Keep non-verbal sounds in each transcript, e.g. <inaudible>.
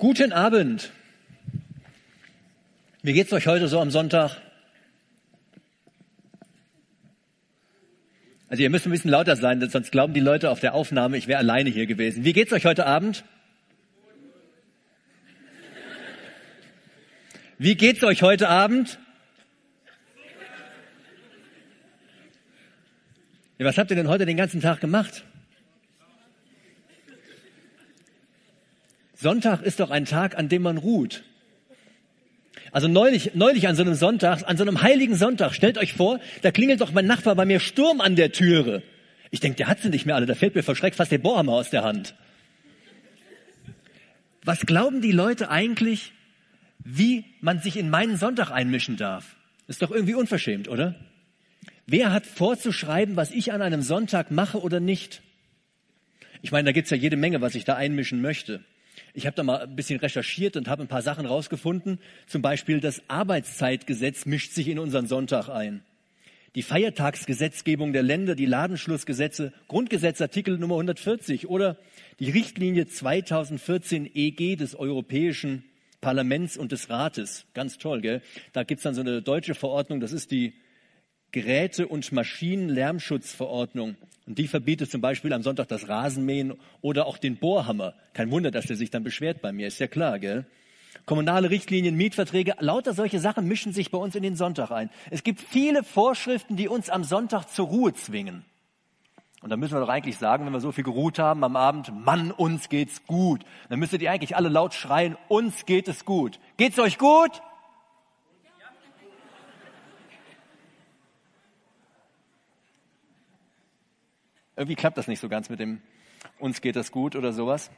Guten Abend. Wie geht's euch heute so am Sonntag? Also ihr müsst ein bisschen lauter sein, sonst glauben die Leute auf der Aufnahme, ich wäre alleine hier gewesen. Wie geht's euch heute Abend? Wie geht's euch heute Abend? Ja, was habt ihr denn heute den ganzen Tag gemacht? Sonntag ist doch ein Tag, an dem man ruht. Also neulich, neulich an so einem Sonntag, an so einem heiligen Sonntag, stellt euch vor, da klingelt doch mein Nachbar bei mir Sturm an der Türe. Ich denke, der hat sie nicht mehr alle, da fällt mir verschreckt fast der Bohrhammer aus der Hand. Was glauben die Leute eigentlich, wie man sich in meinen Sonntag einmischen darf? Ist doch irgendwie unverschämt, oder? Wer hat vorzuschreiben, was ich an einem Sonntag mache oder nicht? Ich meine, da gibt's ja jede Menge, was ich da einmischen möchte. Ich habe da mal ein bisschen recherchiert und habe ein paar Sachen rausgefunden. Zum Beispiel das Arbeitszeitgesetz mischt sich in unseren Sonntag ein. Die Feiertagsgesetzgebung der Länder, die Ladenschlussgesetze, Grundgesetzartikel Nummer 140 oder die Richtlinie 2014 EG des Europäischen Parlaments und des Rates. Ganz toll, gell? Da gibt's dann so eine deutsche Verordnung, das ist die Geräte- und Maschinenlärmschutzverordnung. Und die verbietet zum Beispiel am Sonntag das Rasenmähen oder auch den Bohrhammer. Kein Wunder, dass der sich dann beschwert bei mir, ist ja klar, gell? Kommunale Richtlinien, Mietverträge, lauter solche Sachen mischen sich bei uns in den Sonntag ein. Es gibt viele Vorschriften, die uns am Sonntag zur Ruhe zwingen. Und da müssen wir doch eigentlich sagen, wenn wir so viel geruht haben am Abend, Mann, uns geht's gut. Dann müsstet ihr eigentlich alle laut schreien, uns geht es gut. Geht's euch gut? Irgendwie klappt das nicht so ganz mit dem uns geht das gut oder sowas.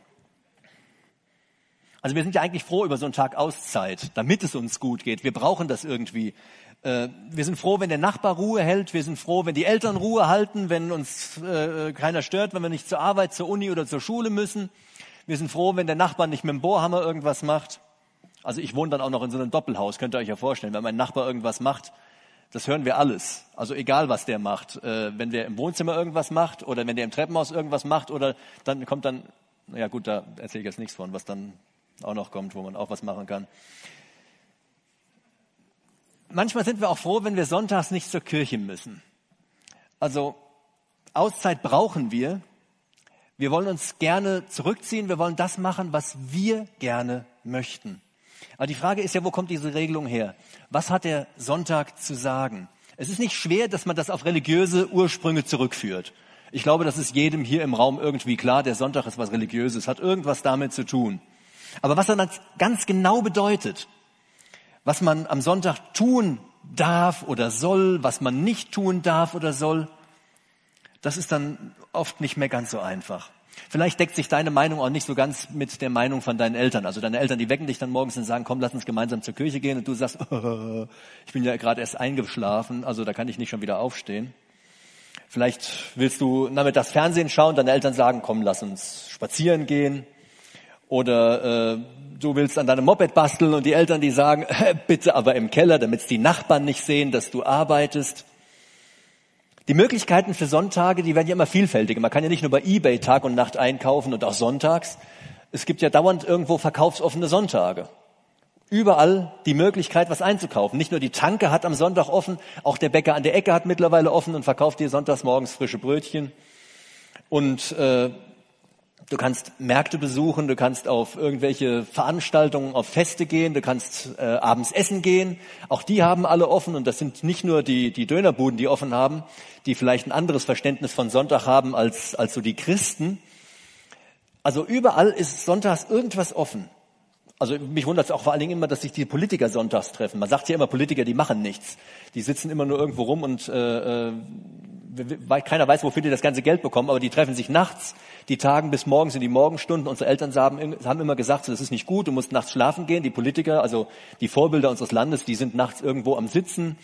Also wir sind ja eigentlich froh über so einen Tag Auszeit, damit es uns gut geht. Wir brauchen das irgendwie. Äh, wir sind froh, wenn der Nachbar Ruhe hält. Wir sind froh, wenn die Eltern Ruhe halten, wenn uns äh, keiner stört, wenn wir nicht zur Arbeit, zur Uni oder zur Schule müssen. Wir sind froh, wenn der Nachbar nicht mit dem Bohrhammer irgendwas macht. Also ich wohne dann auch noch in so einem Doppelhaus, könnt ihr euch ja vorstellen. Wenn mein Nachbar irgendwas macht, das hören wir alles. Also egal, was der macht. Äh, wenn der im Wohnzimmer irgendwas macht oder wenn der im Treppenhaus irgendwas macht oder dann kommt dann, ja gut, da erzähle ich jetzt nichts von, was dann auch noch kommt, wo man auch was machen kann. Manchmal sind wir auch froh, wenn wir sonntags nicht zur Kirche müssen. Also Auszeit brauchen wir. Wir wollen uns gerne zurückziehen. Wir wollen das machen, was wir gerne möchten. Aber die Frage ist ja, wo kommt diese Regelung her? Was hat der Sonntag zu sagen? Es ist nicht schwer, dass man das auf religiöse Ursprünge zurückführt. Ich glaube, das ist jedem hier im Raum irgendwie klar. Der Sonntag ist was Religiöses, hat irgendwas damit zu tun. Aber was er ganz genau bedeutet, was man am Sonntag tun darf oder soll, was man nicht tun darf oder soll, das ist dann oft nicht mehr ganz so einfach. Vielleicht deckt sich deine Meinung auch nicht so ganz mit der Meinung von deinen Eltern. Also deine Eltern, die wecken dich dann morgens und sagen, komm, lass uns gemeinsam zur Kirche gehen. Und du sagst, oh, <laughs> ich bin ja gerade erst eingeschlafen, also da kann ich nicht schon wieder aufstehen. Vielleicht willst du das Fernsehen schauen, deine Eltern sagen, komm, lass uns spazieren gehen. Oder äh, du willst an deinem Moped basteln und die Eltern, die sagen, <laughs> bitte aber im Keller, damit die Nachbarn nicht sehen, dass du arbeitest. Die Möglichkeiten für Sonntage, die werden ja immer vielfältiger. Man kann ja nicht nur bei eBay Tag und Nacht einkaufen und auch sonntags. Es gibt ja dauernd irgendwo verkaufsoffene Sonntage. Überall die Möglichkeit, was einzukaufen. Nicht nur die Tanke hat am Sonntag offen, auch der Bäcker an der Ecke hat mittlerweile offen und verkauft dir sonntags morgens frische Brötchen. Und äh, Du kannst Märkte besuchen, du kannst auf irgendwelche Veranstaltungen, auf Feste gehen, du kannst äh, abends essen gehen. Auch die haben alle offen und das sind nicht nur die, die Dönerbuden, die offen haben, die vielleicht ein anderes Verständnis von Sonntag haben als, als so die Christen. Also überall ist sonntags irgendwas offen. Also mich wundert es auch vor allen Dingen immer, dass sich die Politiker sonntags treffen. Man sagt ja immer, Politiker, die machen nichts. Die sitzen immer nur irgendwo rum und äh, äh keiner weiß, wofür die das ganze Geld bekommen, aber die treffen sich nachts, die tagen bis morgens in die Morgenstunden. Unsere Eltern haben, haben immer gesagt, das ist nicht gut, du musst nachts schlafen gehen. Die Politiker, also die Vorbilder unseres Landes, die sind nachts irgendwo am Sitzen,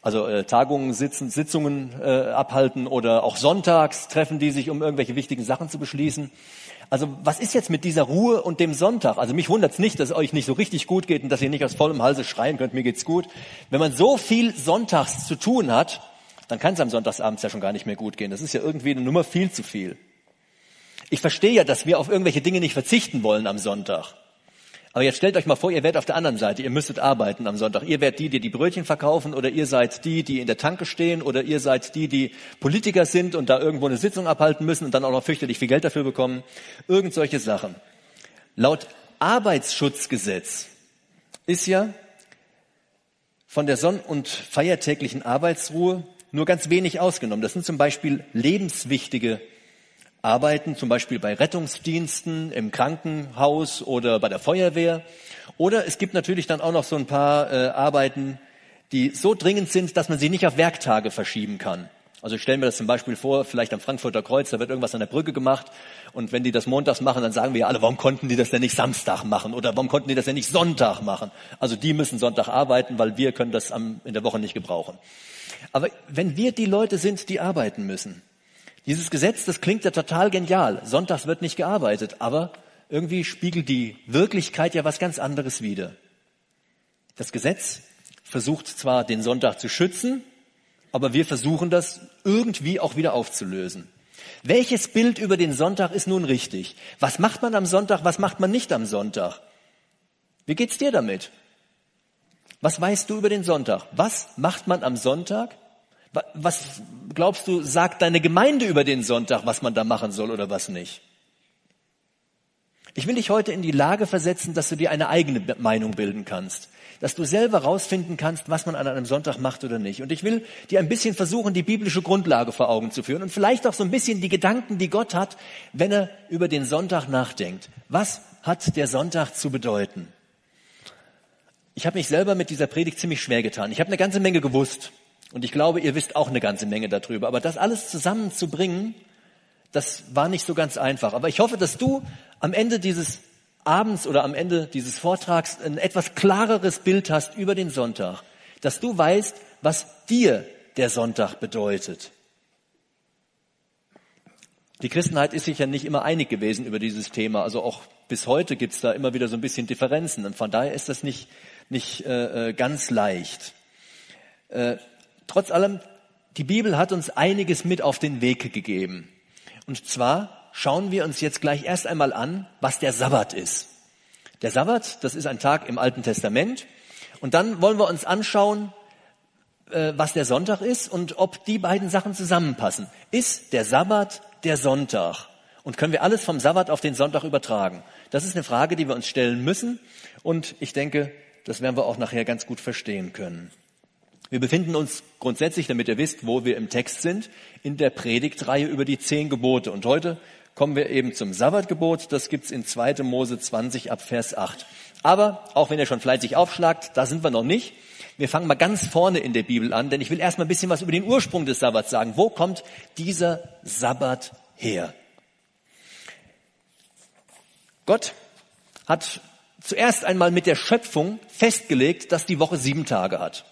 also äh, Tagungen sitzen, Sitzungen äh, abhalten oder auch sonntags treffen die sich, um irgendwelche wichtigen Sachen zu beschließen. Also was ist jetzt mit dieser Ruhe und dem Sonntag? Also mich wundert es nicht, dass es euch nicht so richtig gut geht und dass ihr nicht aus vollem Halse schreien könnt, mir geht's gut. Wenn man so viel sonntags zu tun hat, dann kann es am Sonntagsabend ja schon gar nicht mehr gut gehen. Das ist ja irgendwie eine Nummer viel zu viel. Ich verstehe ja, dass wir auf irgendwelche Dinge nicht verzichten wollen am Sonntag. Aber jetzt stellt euch mal vor, ihr werdet auf der anderen Seite, ihr müsstet arbeiten am Sonntag. Ihr werdet die, die die Brötchen verkaufen oder ihr seid die, die in der Tanke stehen oder ihr seid die, die Politiker sind und da irgendwo eine Sitzung abhalten müssen und dann auch noch fürchterlich viel Geld dafür bekommen. Irgend solche Sachen. Laut Arbeitsschutzgesetz ist ja von der sonn- und feiertäglichen Arbeitsruhe nur ganz wenig ausgenommen. Das sind zum Beispiel lebenswichtige Arbeiten, zum Beispiel bei Rettungsdiensten, im Krankenhaus oder bei der Feuerwehr. Oder es gibt natürlich dann auch noch so ein paar äh, Arbeiten, die so dringend sind, dass man sie nicht auf Werktage verschieben kann. Also ich stelle mir das zum Beispiel vor, vielleicht am Frankfurter Kreuz, da wird irgendwas an der Brücke gemacht und wenn die das montags machen, dann sagen wir ja alle, warum konnten die das denn nicht Samstag machen oder warum konnten die das denn nicht Sonntag machen? Also die müssen Sonntag arbeiten, weil wir können das am, in der Woche nicht gebrauchen. Aber wenn wir die Leute sind, die arbeiten müssen, dieses Gesetz, das klingt ja total genial. Sonntags wird nicht gearbeitet, aber irgendwie spiegelt die Wirklichkeit ja was ganz anderes wider. Das Gesetz versucht zwar den Sonntag zu schützen, aber wir versuchen das irgendwie auch wieder aufzulösen. Welches Bild über den Sonntag ist nun richtig? Was macht man am Sonntag, was macht man nicht am Sonntag? Wie geht's dir damit? Was weißt du über den Sonntag? Was macht man am Sonntag? Was glaubst du, sagt deine Gemeinde über den Sonntag, was man da machen soll oder was nicht? Ich will dich heute in die Lage versetzen, dass du dir eine eigene Meinung bilden kannst, dass du selber rausfinden kannst, was man an einem Sonntag macht oder nicht. Und ich will dir ein bisschen versuchen, die biblische Grundlage vor Augen zu führen und vielleicht auch so ein bisschen die Gedanken, die Gott hat, wenn er über den Sonntag nachdenkt. Was hat der Sonntag zu bedeuten? Ich habe mich selber mit dieser Predigt ziemlich schwer getan. Ich habe eine ganze Menge gewusst. Und ich glaube, ihr wisst auch eine ganze Menge darüber. Aber das alles zusammenzubringen, das war nicht so ganz einfach. Aber ich hoffe, dass du am Ende dieses Abends oder am Ende dieses Vortrags ein etwas klareres Bild hast über den Sonntag. Dass du weißt, was dir der Sonntag bedeutet. Die Christenheit ist sich ja nicht immer einig gewesen über dieses Thema. Also auch bis heute gibt's da immer wieder so ein bisschen Differenzen. Und von daher ist das nicht, nicht äh, äh ganz leicht. Äh, Trotz allem, die Bibel hat uns einiges mit auf den Weg gegeben. Und zwar schauen wir uns jetzt gleich erst einmal an, was der Sabbat ist. Der Sabbat, das ist ein Tag im Alten Testament. Und dann wollen wir uns anschauen, äh, was der Sonntag ist und ob die beiden Sachen zusammenpassen. Ist der Sabbat der Sonntag? Und können wir alles vom Sabbat auf den Sonntag übertragen? Das ist eine Frage, die wir uns stellen müssen. Und ich denke, das werden wir auch nachher ganz gut verstehen können. Wir befinden uns grundsätzlich, damit ihr wisst, wo wir im Text sind, in der Predigtreihe über die zehn Gebote. Und heute kommen wir eben zum Sabbatgebot. Das gibt's in 2. Mose 20 ab Vers 8. Aber auch wenn ihr schon fleißig aufschlagt, da sind wir noch nicht. Wir fangen mal ganz vorne in der Bibel an, denn ich will erstmal ein bisschen was über den Ursprung des Sabbats sagen. Wo kommt dieser Sabbat her? Gott hat zuerst einmal mit der Schöpfung festgelegt, dass die Woche sieben Tage hat.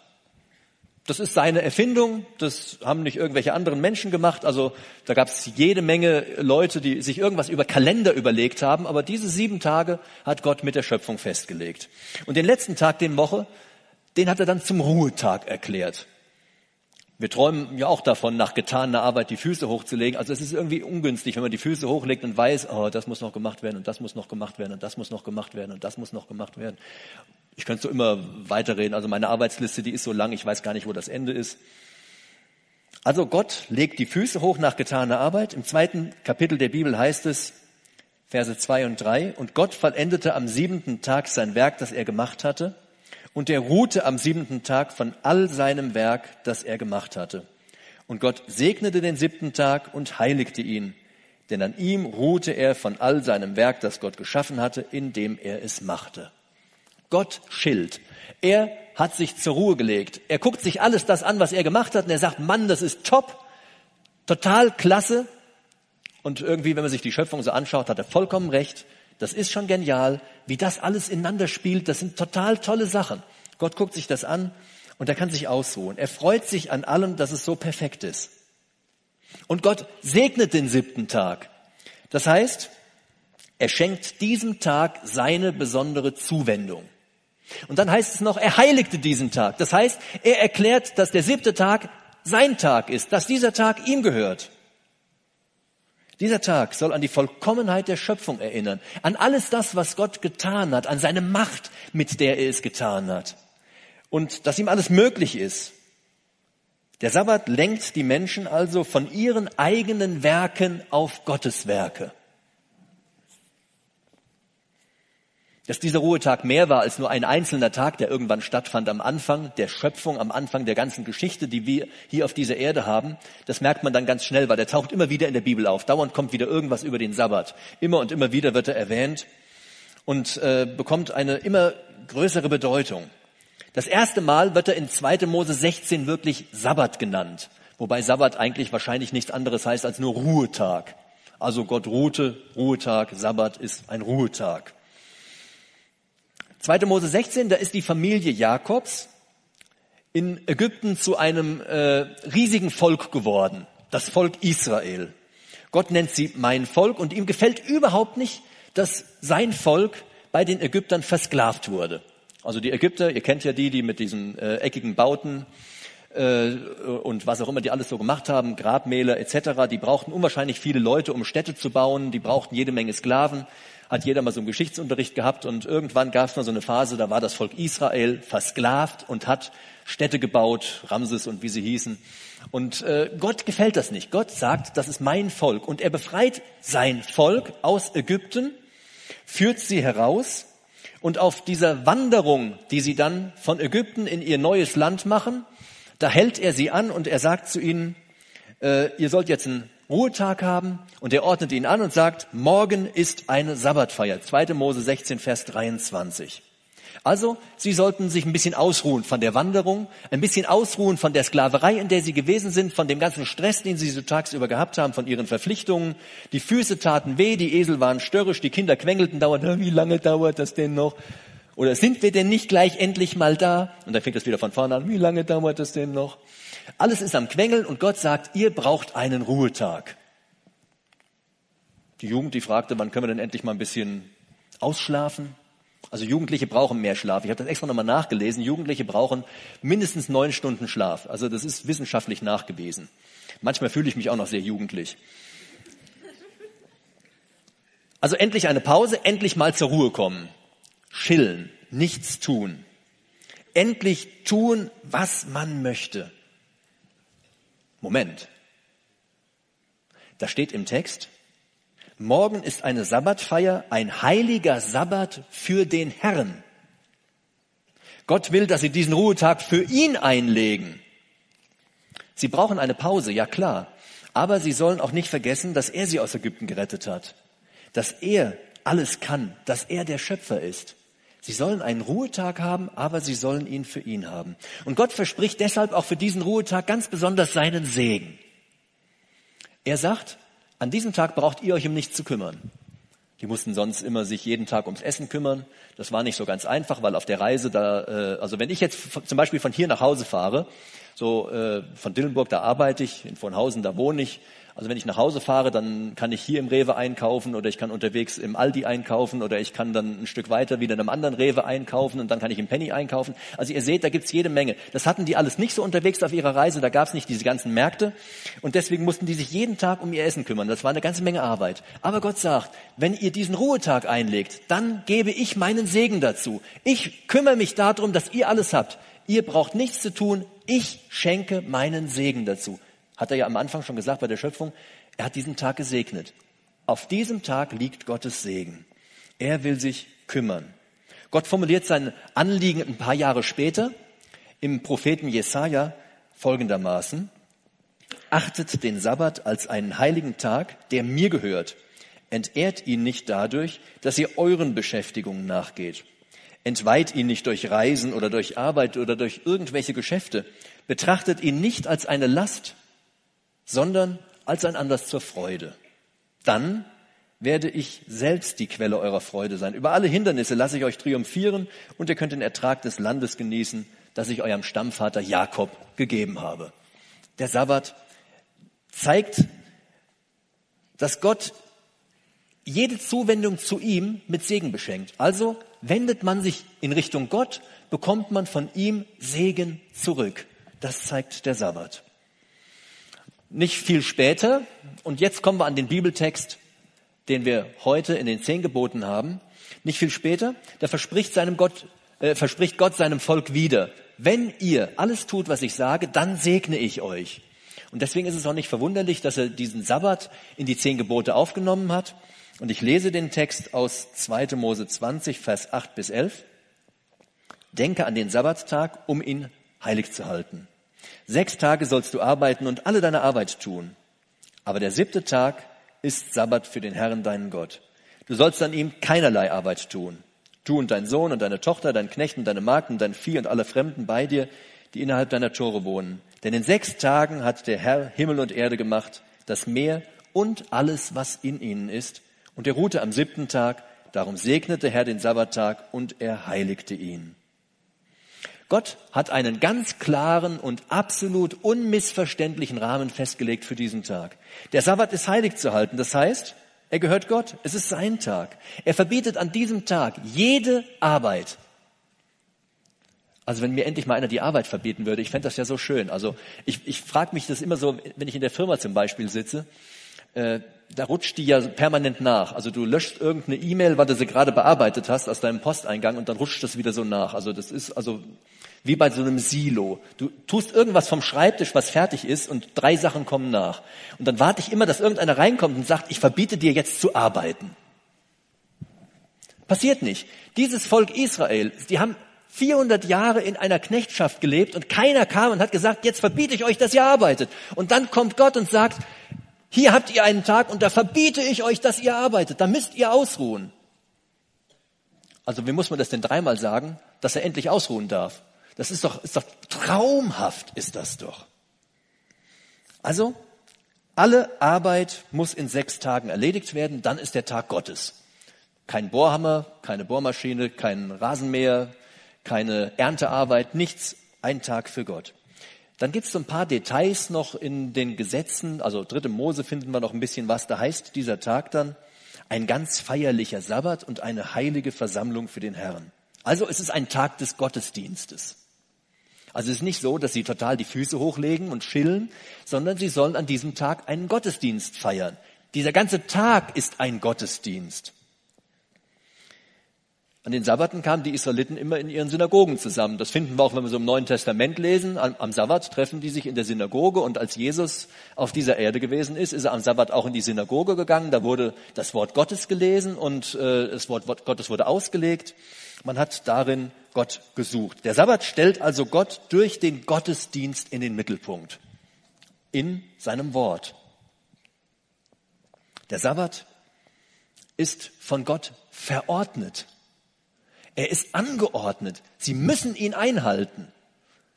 Das ist seine Erfindung, das haben nicht irgendwelche anderen Menschen gemacht. Also da gab es jede Menge Leute, die sich irgendwas über Kalender überlegt haben, aber diese sieben Tage hat Gott mit der Schöpfung festgelegt. Und den letzten Tag, den Woche, den hat er dann zum Ruhetag erklärt. Wir träumen ja auch davon, nach getaner Arbeit die Füße hochzulegen. Also es ist irgendwie ungünstig, wenn man die Füße hochlegt und weiß, oh, das muss noch gemacht werden und das muss noch gemacht werden und das muss noch gemacht werden und das muss noch gemacht werden. Ich könnte so immer weiterreden. Also meine Arbeitsliste, die ist so lang, ich weiß gar nicht, wo das Ende ist. Also Gott legt die Füße hoch nach getaner Arbeit. Im zweiten Kapitel der Bibel heißt es, Verse zwei und drei: und Gott vollendete am siebenten Tag sein Werk, das er gemacht hatte, und er ruhte am siebenten Tag von all seinem Werk, das er gemacht hatte. Und Gott segnete den siebten Tag und heiligte ihn, denn an ihm ruhte er von all seinem Werk, das Gott geschaffen hatte, indem er es machte. Gott schilt. Er hat sich zur Ruhe gelegt. Er guckt sich alles das an, was er gemacht hat und er sagt, Mann, das ist top, total klasse. Und irgendwie, wenn man sich die Schöpfung so anschaut, hat er vollkommen recht. Das ist schon genial, wie das alles ineinander spielt. Das sind total tolle Sachen. Gott guckt sich das an und er kann sich ausruhen. Er freut sich an allem, dass es so perfekt ist. Und Gott segnet den siebten Tag. Das heißt, er schenkt diesem Tag seine besondere Zuwendung. Und dann heißt es noch, er heiligte diesen Tag. Das heißt, er erklärt, dass der siebte Tag sein Tag ist, dass dieser Tag ihm gehört. Dieser Tag soll an die Vollkommenheit der Schöpfung erinnern, an alles das, was Gott getan hat, an seine Macht, mit der er es getan hat. Und dass ihm alles möglich ist. Der Sabbat lenkt die Menschen also von ihren eigenen Werken auf Gottes Werke. Dass dieser Ruhetag mehr war als nur ein einzelner Tag, der irgendwann stattfand am Anfang der Schöpfung, am Anfang der ganzen Geschichte, die wir hier auf dieser Erde haben, das merkt man dann ganz schnell, weil der taucht immer wieder in der Bibel auf. Dauernd kommt wieder irgendwas über den Sabbat. Immer und immer wieder wird er erwähnt und äh, bekommt eine immer größere Bedeutung. Das erste Mal wird er in 2. Mose 16 wirklich Sabbat genannt, wobei Sabbat eigentlich wahrscheinlich nichts anderes heißt als nur Ruhetag. Also Gott ruhte, Ruhetag, Sabbat ist ein Ruhetag. 2. Mose 16, da ist die Familie Jakobs in Ägypten zu einem äh, riesigen Volk geworden, das Volk Israel. Gott nennt sie mein Volk und ihm gefällt überhaupt nicht, dass sein Volk bei den Ägyptern versklavt wurde. Also die Ägypter, ihr kennt ja die, die mit diesen äh, eckigen Bauten äh, und was auch immer die alles so gemacht haben, Grabmäler etc., die brauchten unwahrscheinlich viele Leute, um Städte zu bauen, die brauchten jede Menge Sklaven hat jeder mal so einen Geschichtsunterricht gehabt und irgendwann gab es mal so eine Phase, da war das Volk Israel versklavt und hat Städte gebaut, Ramses und wie sie hießen. Und äh, Gott gefällt das nicht. Gott sagt, das ist mein Volk und er befreit sein Volk aus Ägypten, führt sie heraus und auf dieser Wanderung, die sie dann von Ägypten in ihr neues Land machen, da hält er sie an und er sagt zu ihnen, äh, ihr sollt jetzt ein Ruhetag haben und er ordnet ihn an und sagt, morgen ist eine Sabbatfeier. 2. Mose 16, Vers 23. Also, sie sollten sich ein bisschen ausruhen von der Wanderung, ein bisschen ausruhen von der Sklaverei, in der sie gewesen sind, von dem ganzen Stress, den sie so tagsüber gehabt haben, von ihren Verpflichtungen. Die Füße taten weh, die Esel waren störrisch, die Kinder quengelten dauernd, wie lange dauert das denn noch? Oder sind wir denn nicht gleich endlich mal da? Und dann fängt das wieder von vorne an, wie lange dauert das denn noch? Alles ist am Quengeln und Gott sagt, ihr braucht einen Ruhetag. Die Jugend, die fragte, wann können wir denn endlich mal ein bisschen ausschlafen? Also Jugendliche brauchen mehr Schlaf. Ich habe das extra nochmal nachgelesen. Jugendliche brauchen mindestens neun Stunden Schlaf. Also das ist wissenschaftlich nachgewiesen. Manchmal fühle ich mich auch noch sehr jugendlich. Also endlich eine Pause, endlich mal zur Ruhe kommen. Chillen, nichts tun. Endlich tun, was man möchte. Moment. Da steht im Text, morgen ist eine Sabbatfeier, ein heiliger Sabbat für den Herrn. Gott will, dass sie diesen Ruhetag für ihn einlegen. Sie brauchen eine Pause, ja klar. Aber sie sollen auch nicht vergessen, dass er sie aus Ägypten gerettet hat. Dass er alles kann, dass er der Schöpfer ist. Sie sollen einen Ruhetag haben, aber sie sollen ihn für ihn haben. Und Gott verspricht deshalb auch für diesen Ruhetag ganz besonders seinen Segen. Er sagt, an diesem Tag braucht ihr euch um nichts zu kümmern. Die mussten sonst immer sich jeden Tag ums Essen kümmern. Das war nicht so ganz einfach, weil auf der Reise da, äh, also wenn ich jetzt zum Beispiel von hier nach Hause fahre, so äh, von Dillenburg, da arbeite ich, in Vonhausen, da wohne ich, also wenn ich nach Hause fahre, dann kann ich hier im Rewe einkaufen oder ich kann unterwegs im Aldi einkaufen oder ich kann dann ein Stück weiter wieder in einem anderen Rewe einkaufen und dann kann ich im Penny einkaufen. Also ihr seht, da gibt's jede Menge. Das hatten die alles nicht so unterwegs auf ihrer Reise, da gab's nicht diese ganzen Märkte und deswegen mussten die sich jeden Tag um ihr Essen kümmern. Das war eine ganze Menge Arbeit. Aber Gott sagt, wenn ihr diesen Ruhetag einlegt, dann gebe ich meinen Segen dazu. Ich kümmere mich darum, dass ihr alles habt. Ihr braucht nichts zu tun. Ich schenke meinen Segen dazu. Hat er ja am Anfang schon gesagt bei der Schöpfung, er hat diesen Tag gesegnet. Auf diesem Tag liegt Gottes Segen. Er will sich kümmern. Gott formuliert sein Anliegen ein paar Jahre später im Propheten Jesaja folgendermaßen. Achtet den Sabbat als einen heiligen Tag, der mir gehört. Entehrt ihn nicht dadurch, dass ihr euren Beschäftigungen nachgeht. Entweiht ihn nicht durch Reisen oder durch Arbeit oder durch irgendwelche Geschäfte. Betrachtet ihn nicht als eine Last, sondern als ein Anlass zur Freude. Dann werde ich selbst die Quelle eurer Freude sein. Über alle Hindernisse lasse ich euch triumphieren und ihr könnt den Ertrag des Landes genießen, das ich eurem Stammvater Jakob gegeben habe. Der Sabbat zeigt, dass Gott jede Zuwendung zu ihm mit Segen beschenkt. Also wendet man sich in Richtung Gott, bekommt man von ihm Segen zurück. Das zeigt der Sabbat. Nicht viel später, und jetzt kommen wir an den Bibeltext, den wir heute in den zehn Geboten haben. Nicht viel später, da verspricht seinem Gott, äh, verspricht Gott seinem Volk wieder, wenn ihr alles tut, was ich sage, dann segne ich euch. Und deswegen ist es auch nicht verwunderlich, dass er diesen Sabbat in die zehn Gebote aufgenommen hat. Und ich lese den Text aus 2. Mose 20, Vers 8 bis 11. Denke an den Sabbattag, um ihn heilig zu halten. Sechs Tage sollst du arbeiten und alle deine Arbeit tun. Aber der siebte Tag ist Sabbat für den Herrn, deinen Gott. Du sollst an ihm keinerlei Arbeit tun. Du und dein Sohn und deine Tochter, dein Knecht und deine Magd und dein Vieh und alle Fremden bei dir, die innerhalb deiner Tore wohnen. Denn in sechs Tagen hat der Herr Himmel und Erde gemacht, das Meer und alles, was in ihnen ist. Und er ruhte am siebten Tag. Darum segnete Herr den Sabbattag und er heiligte ihn. Gott hat einen ganz klaren und absolut unmissverständlichen Rahmen festgelegt für diesen Tag. Der Sabbat ist heilig zu halten. Das heißt, er gehört Gott. Es ist sein Tag. Er verbietet an diesem Tag jede Arbeit. Also wenn mir endlich mal einer die Arbeit verbieten würde, ich fände das ja so schön. Also ich, ich frage mich das immer so, wenn ich in der Firma zum Beispiel sitze, äh, da rutscht die ja permanent nach. Also du löscht irgendeine E-Mail, weil du sie gerade bearbeitet hast aus deinem Posteingang und dann rutscht das wieder so nach. Also das ist also wie bei so einem Silo. Du tust irgendwas vom Schreibtisch, was fertig ist und drei Sachen kommen nach. Und dann warte ich immer, dass irgendeiner reinkommt und sagt, ich verbiete dir jetzt zu arbeiten. Passiert nicht. Dieses Volk Israel, die haben 400 Jahre in einer Knechtschaft gelebt und keiner kam und hat gesagt, jetzt verbiete ich euch, dass ihr arbeitet. Und dann kommt Gott und sagt, hier habt ihr einen Tag und da verbiete ich euch, dass ihr arbeitet. Da müsst ihr ausruhen. Also wie muss man das denn dreimal sagen, dass er endlich ausruhen darf? Das ist doch, ist doch traumhaft, ist das doch. Also, alle Arbeit muss in sechs Tagen erledigt werden, dann ist der Tag Gottes. Kein Bohrhammer, keine Bohrmaschine, kein Rasenmäher, keine Erntearbeit, nichts, ein Tag für Gott. Dann gibt es so ein paar Details noch in den Gesetzen, also dritte Mose finden wir noch ein bisschen was, da heißt dieser Tag dann ein ganz feierlicher Sabbat und eine heilige Versammlung für den Herrn. Also es ist ein Tag des Gottesdienstes. Also es ist nicht so, dass sie total die Füße hochlegen und chillen, sondern sie sollen an diesem Tag einen Gottesdienst feiern. Dieser ganze Tag ist ein Gottesdienst. An den Sabbaten kamen die Israeliten immer in ihren Synagogen zusammen. Das finden wir auch, wenn wir so im Neuen Testament lesen. Am, am, Sabbat treffen die sich in der Synagoge und als Jesus auf dieser Erde gewesen ist, ist er am Sabbat auch in die Synagoge gegangen. Da wurde das Wort Gottes gelesen und äh, das Wort, Wort Gottes wurde ausgelegt. Man hat darin Gott gesucht. Der Sabbat stellt also Gott durch den Gottesdienst in den Mittelpunkt. In seinem Wort. Der Sabbat ist von Gott verordnet. Er ist angeordnet. Sie müssen ihn einhalten.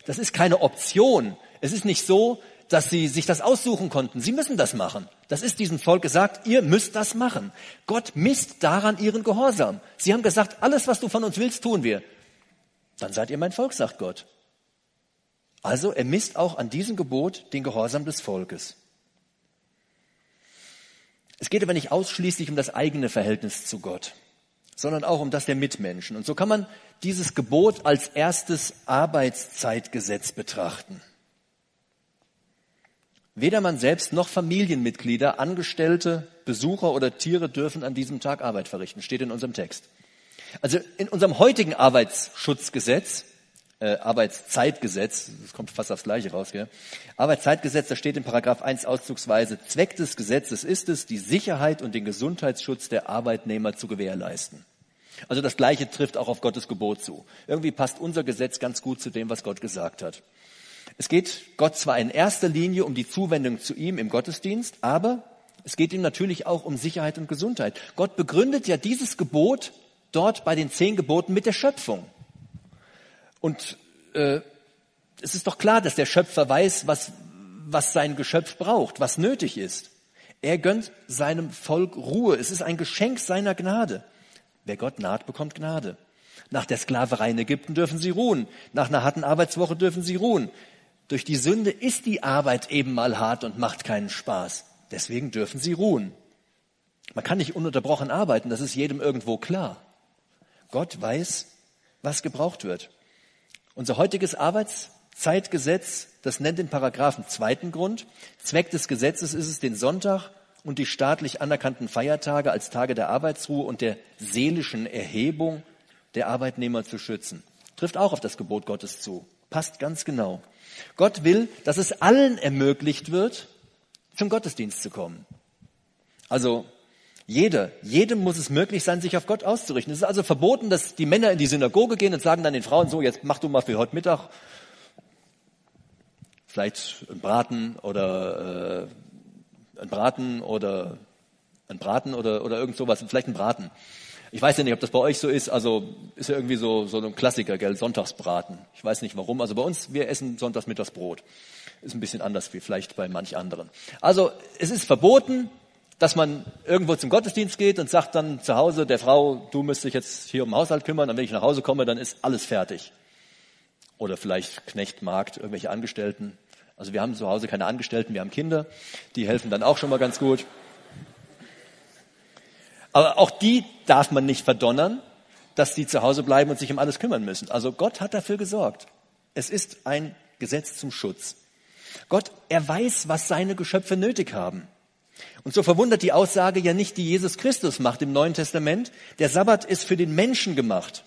Das ist keine Option. Es ist nicht so, dass sie sich das aussuchen konnten. Sie müssen das machen. Das ist diesem Volk gesagt, ihr müsst das machen. Gott misst daran ihren Gehorsam. Sie haben gesagt, alles, was du von uns willst, tun wir dann seid ihr mein Volk, sagt Gott. Also er misst auch an diesem Gebot den Gehorsam des Volkes. Es geht aber nicht ausschließlich um das eigene Verhältnis zu Gott, sondern auch um das der Mitmenschen. Und so kann man dieses Gebot als erstes Arbeitszeitgesetz betrachten. Weder man selbst noch Familienmitglieder, Angestellte, Besucher oder Tiere dürfen an diesem Tag Arbeit verrichten, steht in unserem Text. Also in unserem heutigen Arbeitsschutzgesetz, äh, Arbeitszeitgesetz, das kommt fast aufs Gleiche raus, gell? Arbeitszeitgesetz, da steht in Paragraph 1 auszugsweise, Zweck des Gesetzes ist es, die Sicherheit und den Gesundheitsschutz der Arbeitnehmer zu gewährleisten. Also das Gleiche trifft auch auf Gottes Gebot zu. Irgendwie passt unser Gesetz ganz gut zu dem, was Gott gesagt hat. Es geht Gott zwar in erster Linie um die Zuwendung zu ihm im Gottesdienst, aber es geht ihm natürlich auch um Sicherheit und Gesundheit. Gott begründet ja dieses Gebot dort bei den zehn Geboten mit der Schöpfung. Und äh, es ist doch klar, dass der Schöpfer weiß, was, was sein Geschöpf braucht, was nötig ist. Er gönnt seinem Volk Ruhe. Es ist ein Geschenk seiner Gnade. Wer Gott naht, bekommt Gnade. Nach der Sklaverei in Ägypten dürfen sie ruhen. Nach einer harten Arbeitswoche dürfen sie ruhen. Durch die Sünde ist die Arbeit eben mal hart und macht keinen Spaß. Deswegen dürfen sie ruhen. Man kann nicht ununterbrochen arbeiten, das ist jedem irgendwo klar. Gott weiß, was gebraucht wird. Unser heutiges Arbeits Zeitgesetz, das nennt den Paragraphen zweiten Grund. Zweck des Gesetzes ist es, den Sonntag und die staatlich anerkannten Feiertage als Tage der Arbeitsruhe und der seelischen Erhebung der Arbeitnehmer zu schützen. Trifft auch auf das Gebot Gottes zu. Passt ganz genau. Gott will, dass es allen ermöglicht wird, zum Gottesdienst zu kommen. Also jeder, jedem muss es möglich sein, sich auf Gott auszurichten. Es ist also verboten, dass die Männer in die Synagoge gehen und sagen dann den Frauen so, jetzt mach du mal für heute Mittag vielleicht ein Braten oder äh, ein Braten oder ein Braten oder, oder irgend sowas, vielleicht ein Braten. Ich weiß ja nicht, ob das bei euch so ist. Also ist ja irgendwie so, so ein Klassiker, gell? Sonntagsbraten. Ich weiß nicht warum. Also bei uns, wir essen sonntags mittags Brot. Ist ein bisschen anders wie vielleicht bei manch anderen. Also es ist verboten, dass man irgendwo zum Gottesdienst geht und sagt dann zu Hause der Frau, du müsst dich jetzt hier um den Haushalt kümmern, und wenn ich nach Hause komme, dann ist alles fertig. Oder vielleicht Knecht, Markt, irgendwelche Angestellten. Also wir haben zu Hause keine Angestellten, wir haben Kinder, die helfen dann auch schon mal ganz gut. Aber auch die darf man nicht verdonnern, dass die zu Hause bleiben und sich um alles kümmern müssen. Also Gott hat dafür gesorgt. Es ist ein Gesetz zum Schutz. Gott, er weiß, was seine Geschöpfe nötig haben. Und so verwundert die Aussage ja nicht, die Jesus Christus macht im Neuen Testament. Der Sabbat ist für den Menschen gemacht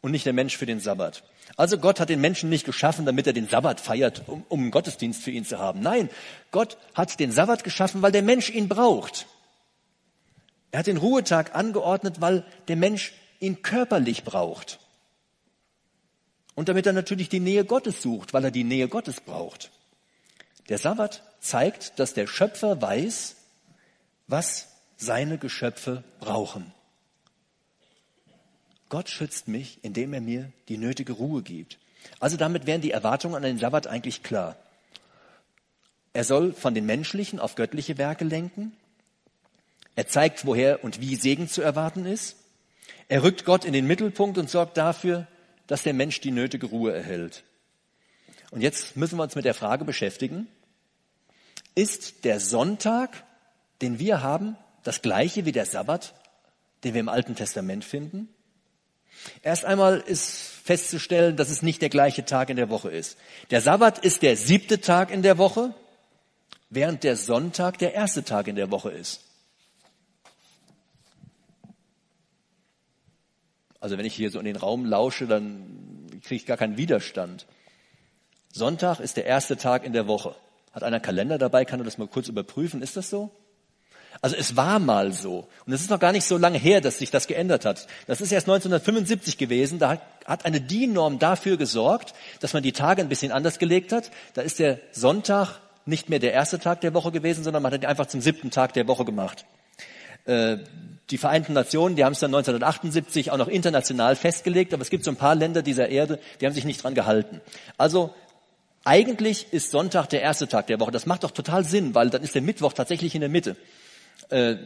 und nicht der Mensch für den Sabbat. Also Gott hat den Menschen nicht geschaffen, damit er den Sabbat feiert, um, um einen Gottesdienst für ihn zu haben. Nein, Gott hat den Sabbat geschaffen, weil der Mensch ihn braucht. Er hat den Ruhetag angeordnet, weil der Mensch ihn körperlich braucht. Und damit er natürlich die Nähe Gottes sucht, weil er die Nähe Gottes braucht. Der Sabbat zeigt, dass der Schöpfer weiß, was seine Geschöpfe brauchen. Gott schützt mich, indem er mir die nötige Ruhe gibt. Also damit wären die Erwartungen an den Sabbat eigentlich klar. Er soll von den menschlichen auf göttliche Werke lenken. Er zeigt, woher und wie Segen zu erwarten ist. Er rückt Gott in den Mittelpunkt und sorgt dafür, dass der Mensch die nötige Ruhe erhält. Und jetzt müssen wir uns mit der Frage beschäftigen, ist der Sonntag, den wir haben, das gleiche wie der Sabbat, den wir im Alten Testament finden? Erst einmal ist festzustellen, dass es nicht der gleiche Tag in der Woche ist. Der Sabbat ist der siebte Tag in der Woche, während der Sonntag der erste Tag in der Woche ist. Also wenn ich hier so in den Raum lausche, dann kriege ich gar keinen Widerstand. Sonntag ist der erste Tag in der Woche. Hat einer Kalender dabei? Kann er das mal kurz überprüfen? Ist das so? Also es war mal so. Und es ist noch gar nicht so lange her, dass sich das geändert hat. Das ist erst 1975 gewesen. Da hat eine DIN-Norm dafür gesorgt, dass man die Tage ein bisschen anders gelegt hat. Da ist der Sonntag nicht mehr der erste Tag der Woche gewesen, sondern man hat ihn einfach zum siebten Tag der Woche gemacht. Äh, die Vereinten Nationen, die haben es dann 1978 auch noch international festgelegt, aber es gibt so ein paar Länder dieser Erde, die haben sich nicht dran gehalten. Also eigentlich ist Sonntag der erste Tag der Woche. Das macht doch total Sinn, weil dann ist der Mittwoch tatsächlich in der Mitte. Äh,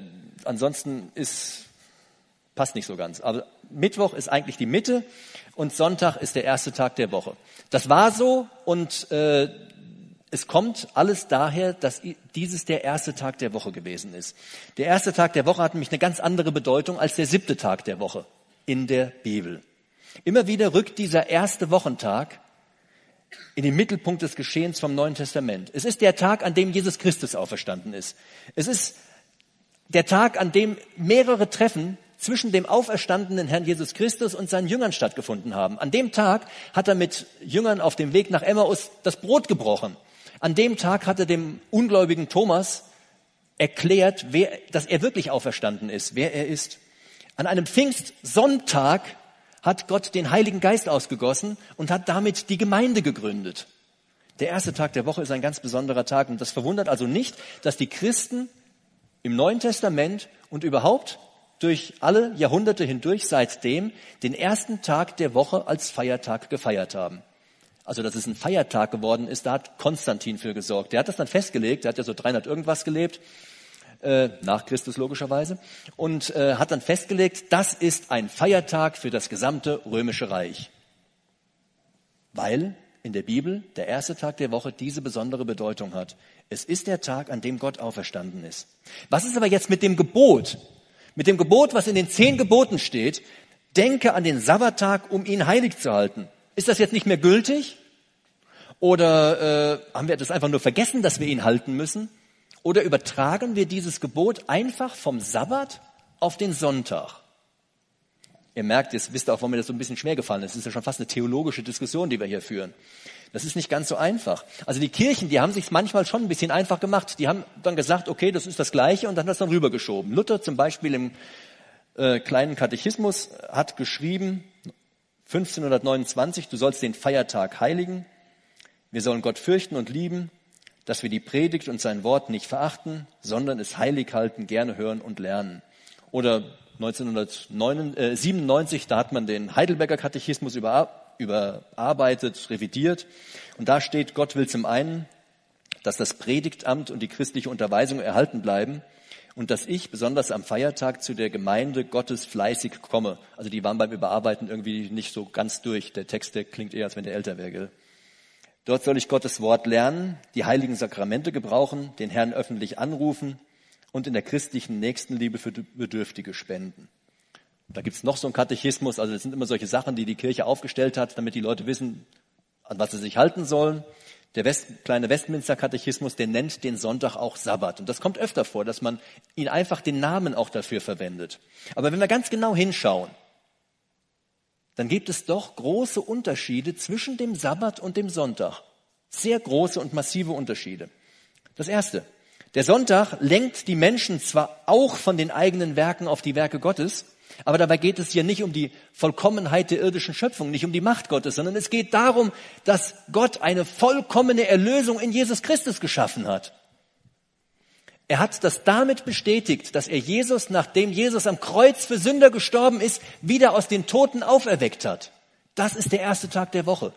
ansonsten ist passt nicht so ganz. Aber Mittwoch ist eigentlich die Mitte und Sonntag ist der erste Tag der Woche. Das war so und äh, es kommt alles daher, dass dieses der erste Tag der Woche gewesen ist. Der erste Tag der Woche hat nämlich eine ganz andere Bedeutung als der siebte Tag der Woche in der Bibel. Immer wieder rückt dieser erste Wochentag in den Mittelpunkt des Geschehens vom Neuen Testament. Es ist der Tag, an dem Jesus Christus auferstanden ist. Es ist der Tag, an dem mehrere Treffen zwischen dem auferstandenen Herrn Jesus Christus und seinen Jüngern stattgefunden haben. An dem Tag hat er mit Jüngern auf dem Weg nach Emmaus das Brot gebrochen. An dem Tag hat er dem ungläubigen Thomas erklärt, wer, dass er wirklich auferstanden ist, wer er ist. An einem Pfingstsonntag hat Gott den Heiligen Geist ausgegossen und hat damit die Gemeinde gegründet. Der erste Tag der Woche ist ein ganz besonderer Tag und das verwundert also nicht, dass die Christen im Neuen Testament und überhaupt durch alle Jahrhunderte hindurch seitdem den ersten Tag der Woche als Feiertag gefeiert haben also dass es ein Feiertag geworden ist, da hat Konstantin für gesorgt. Der hat das dann festgelegt, der hat ja so 300 irgendwas gelebt, äh, nach Christus logischerweise, und äh, hat dann festgelegt, das ist ein Feiertag für das gesamte römische Reich. Weil in der Bibel der erste Tag der Woche diese besondere Bedeutung hat. Es ist der Tag, an dem Gott auferstanden ist. Was ist aber jetzt mit dem Gebot? Mit dem Gebot, was in den zehn Geboten steht, denke an den Sabbattag, um ihn heilig zu halten. Ist das jetzt nicht mehr gültig? Oder äh, haben wir das einfach nur vergessen, dass wir ihn halten müssen? Oder übertragen wir dieses Gebot einfach vom Sabbat auf den Sonntag? Ihr merkt, jetzt wisst ihr auch, warum mir das so ein bisschen schwer gefallen ist. Es ist ja schon fast eine theologische Diskussion, die wir hier führen. Das ist nicht ganz so einfach. Also die Kirchen, die haben sich manchmal schon ein bisschen einfach gemacht. Die haben dann gesagt, okay, das ist das Gleiche und dann das dann rübergeschoben. Luther zum Beispiel im äh, kleinen Katechismus hat geschrieben, 1529, du sollst den Feiertag heiligen. Wir sollen Gott fürchten und lieben, dass wir die Predigt und sein Wort nicht verachten, sondern es heilig halten, gerne hören und lernen. Oder 1997, da hat man den Heidelberger Katechismus überarbeitet, revidiert. Und da steht, Gott will zum einen, dass das Predigtamt und die christliche Unterweisung erhalten bleiben und dass ich besonders am Feiertag zu der Gemeinde Gottes fleißig komme. Also die waren beim Überarbeiten irgendwie nicht so ganz durch. Der Text, der klingt eher, als wenn der älter wäre. Dort soll ich Gottes Wort lernen, die heiligen Sakramente gebrauchen, den Herrn öffentlich anrufen, und in der christlichen Nächstenliebe für Bedürftige spenden. Da gibt's noch so einen Katechismus, also das sind immer solche Sachen, die die Kirche aufgestellt hat, damit die Leute wissen, an was sie sich halten sollen. Der West, kleine Westminster-Katechismus, der nennt den Sonntag auch Sabbat. Und das kommt öfter vor, dass man ihn einfach den Namen auch dafür verwendet. Aber wenn wir ganz genau hinschauen, dann gibt es doch große Unterschiede zwischen dem Sabbat und dem Sonntag. Sehr große und massive Unterschiede. Das erste. Der Sonntag lenkt die Menschen zwar auch von den eigenen Werken auf die Werke Gottes, aber dabei geht es hier nicht um die Vollkommenheit der irdischen Schöpfung, nicht um die Macht Gottes, sondern es geht darum, dass Gott eine vollkommene Erlösung in Jesus Christus geschaffen hat. Er hat das damit bestätigt, dass er Jesus, nachdem Jesus am Kreuz für Sünder gestorben ist, wieder aus den Toten auferweckt hat. Das ist der erste Tag der Woche.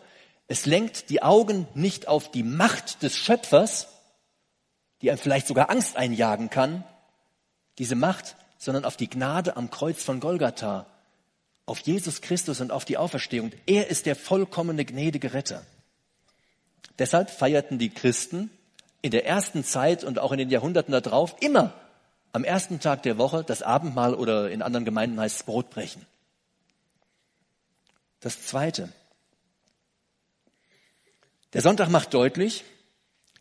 Es lenkt die Augen nicht auf die Macht des Schöpfers, die einem vielleicht sogar Angst einjagen kann, diese Macht, sondern auf die Gnade am Kreuz von Golgatha, auf Jesus Christus und auf die Auferstehung. Er ist der vollkommene gnädige Retter. Deshalb feierten die Christen in der ersten Zeit und auch in den Jahrhunderten darauf immer am ersten Tag der Woche das Abendmahl oder in anderen Gemeinden heißt es Brotbrechen. Das Zweite. Der Sonntag macht deutlich,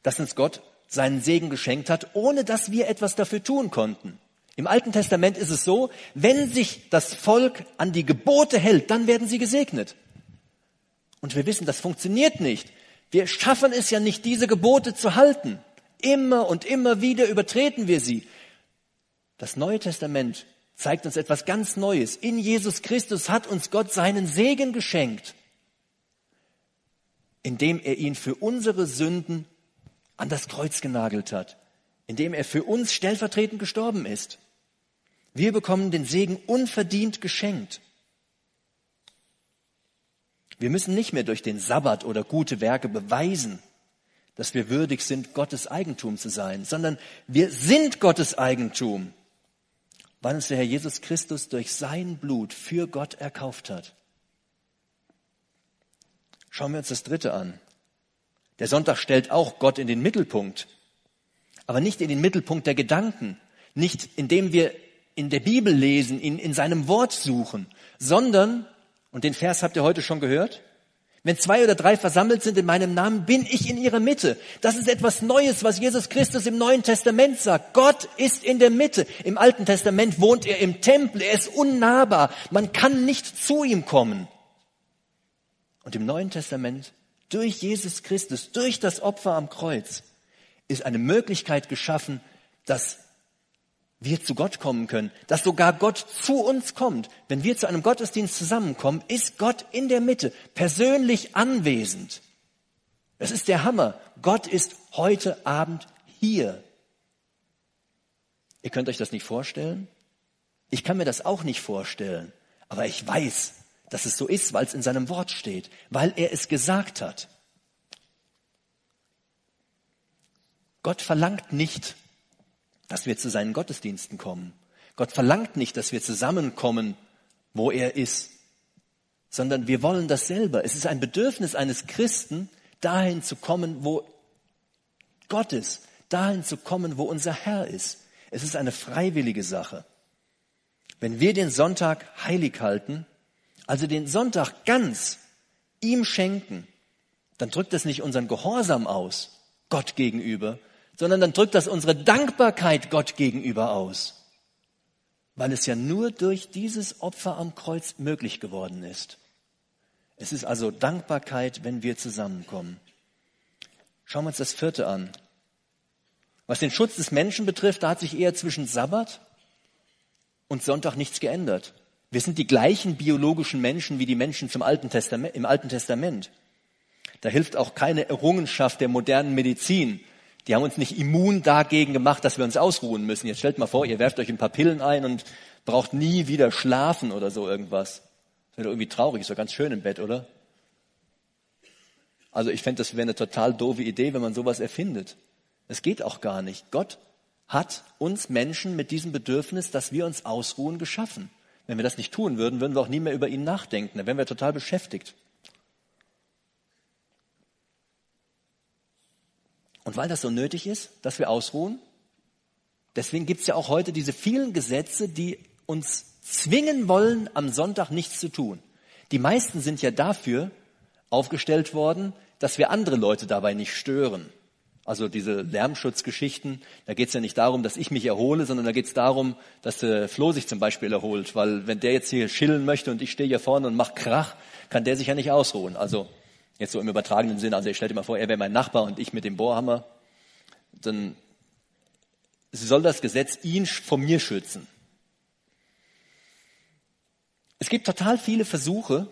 dass uns Gott seinen Segen geschenkt hat, ohne dass wir etwas dafür tun konnten. Im Alten Testament ist es so, wenn sich das Volk an die Gebote hält, dann werden sie gesegnet. Und wir wissen, das funktioniert nicht. Wir schaffen es ja nicht, diese Gebote zu halten. Immer und immer wieder übertreten wir sie. Das Neue Testament zeigt uns etwas ganz Neues. In Jesus Christus hat uns Gott seinen Segen geschenkt, indem er ihn für unsere Sünden an das Kreuz genagelt hat, indem er für uns stellvertretend gestorben ist. Wir bekommen den Segen unverdient geschenkt. Wir müssen nicht mehr durch den Sabbat oder gute Werke beweisen, dass wir würdig sind, Gottes Eigentum zu sein, sondern wir sind Gottes Eigentum, weil uns der Herr Jesus Christus durch sein Blut für Gott erkauft hat. Schauen wir uns das Dritte an. Der Sonntag stellt auch Gott in den Mittelpunkt, aber nicht in den Mittelpunkt der Gedanken, nicht indem wir in der Bibel lesen, ihn in seinem Wort suchen, sondern, und den Vers habt ihr heute schon gehört, wenn zwei oder drei versammelt sind in meinem Namen, bin ich in ihrer Mitte. Das ist etwas Neues, was Jesus Christus im Neuen Testament sagt. Gott ist in der Mitte. Im Alten Testament wohnt er im Tempel. Er ist unnahbar. Man kann nicht zu ihm kommen. Und im Neuen Testament durch Jesus Christus, durch das Opfer am Kreuz, ist eine Möglichkeit geschaffen, dass wir zu Gott kommen können, dass sogar Gott zu uns kommt. Wenn wir zu einem Gottesdienst zusammenkommen, ist Gott in der Mitte, persönlich anwesend. Das ist der Hammer. Gott ist heute Abend hier. Ihr könnt euch das nicht vorstellen? Ich kann mir das auch nicht vorstellen, aber ich weiß, dass es so ist, weil es in seinem Wort steht, weil er es gesagt hat. Gott verlangt nicht, dass wir zu seinen Gottesdiensten kommen. Gott verlangt nicht, dass wir zusammenkommen, wo er ist, sondern wir wollen das selber. Es ist ein Bedürfnis eines Christen, dahin zu kommen, wo Gott ist, dahin zu kommen, wo unser Herr ist. Es ist eine freiwillige Sache. Wenn wir den Sonntag heilig halten, also den Sonntag ganz ihm schenken, dann drückt das nicht unseren Gehorsam aus, Gott gegenüber, sondern dann drückt das unsere Dankbarkeit Gott gegenüber aus, weil es ja nur durch dieses Opfer am Kreuz möglich geworden ist. Es ist also Dankbarkeit, wenn wir zusammenkommen. Schauen wir uns das vierte an. Was den Schutz des Menschen betrifft, da hat sich eher zwischen Sabbat und Sonntag nichts geändert. Wir sind die gleichen biologischen Menschen wie die Menschen zum Alten Testament, im Alten Testament. Da hilft auch keine Errungenschaft der modernen Medizin. Die haben uns nicht immun dagegen gemacht, dass wir uns ausruhen müssen. Jetzt stellt mal vor, ihr werft euch ein paar Pillen ein und braucht nie wieder schlafen oder so irgendwas. Das wäre doch irgendwie traurig, ist doch ganz schön im Bett, oder? Also ich fände, das wäre eine total doofe Idee, wenn man sowas erfindet. Es geht auch gar nicht. Gott hat uns Menschen mit diesem Bedürfnis, dass wir uns ausruhen, geschaffen. Wenn wir das nicht tun würden, würden wir auch nie mehr über ihn nachdenken. Dann wären wir total beschäftigt. Und weil das so nötig ist, dass wir ausruhen, deswegen gibt es ja auch heute diese vielen Gesetze, die uns zwingen wollen, am Sonntag nichts zu tun. Die meisten sind ja dafür aufgestellt worden, dass wir andere Leute dabei nicht stören. Also diese Lärmschutzgeschichten, da geht es ja nicht darum, dass ich mich erhole, sondern da geht es darum, dass der Flo sich zum Beispiel erholt. Weil wenn der jetzt hier chillen möchte und ich stehe hier vorne und mache Krach, kann der sich ja nicht ausruhen. Also jetzt so im übertragenen Sinne, also ich stelle dir mal vor, er wäre mein Nachbar und ich mit dem Bohrhammer, dann soll das Gesetz ihn vor mir schützen. Es gibt total viele Versuche,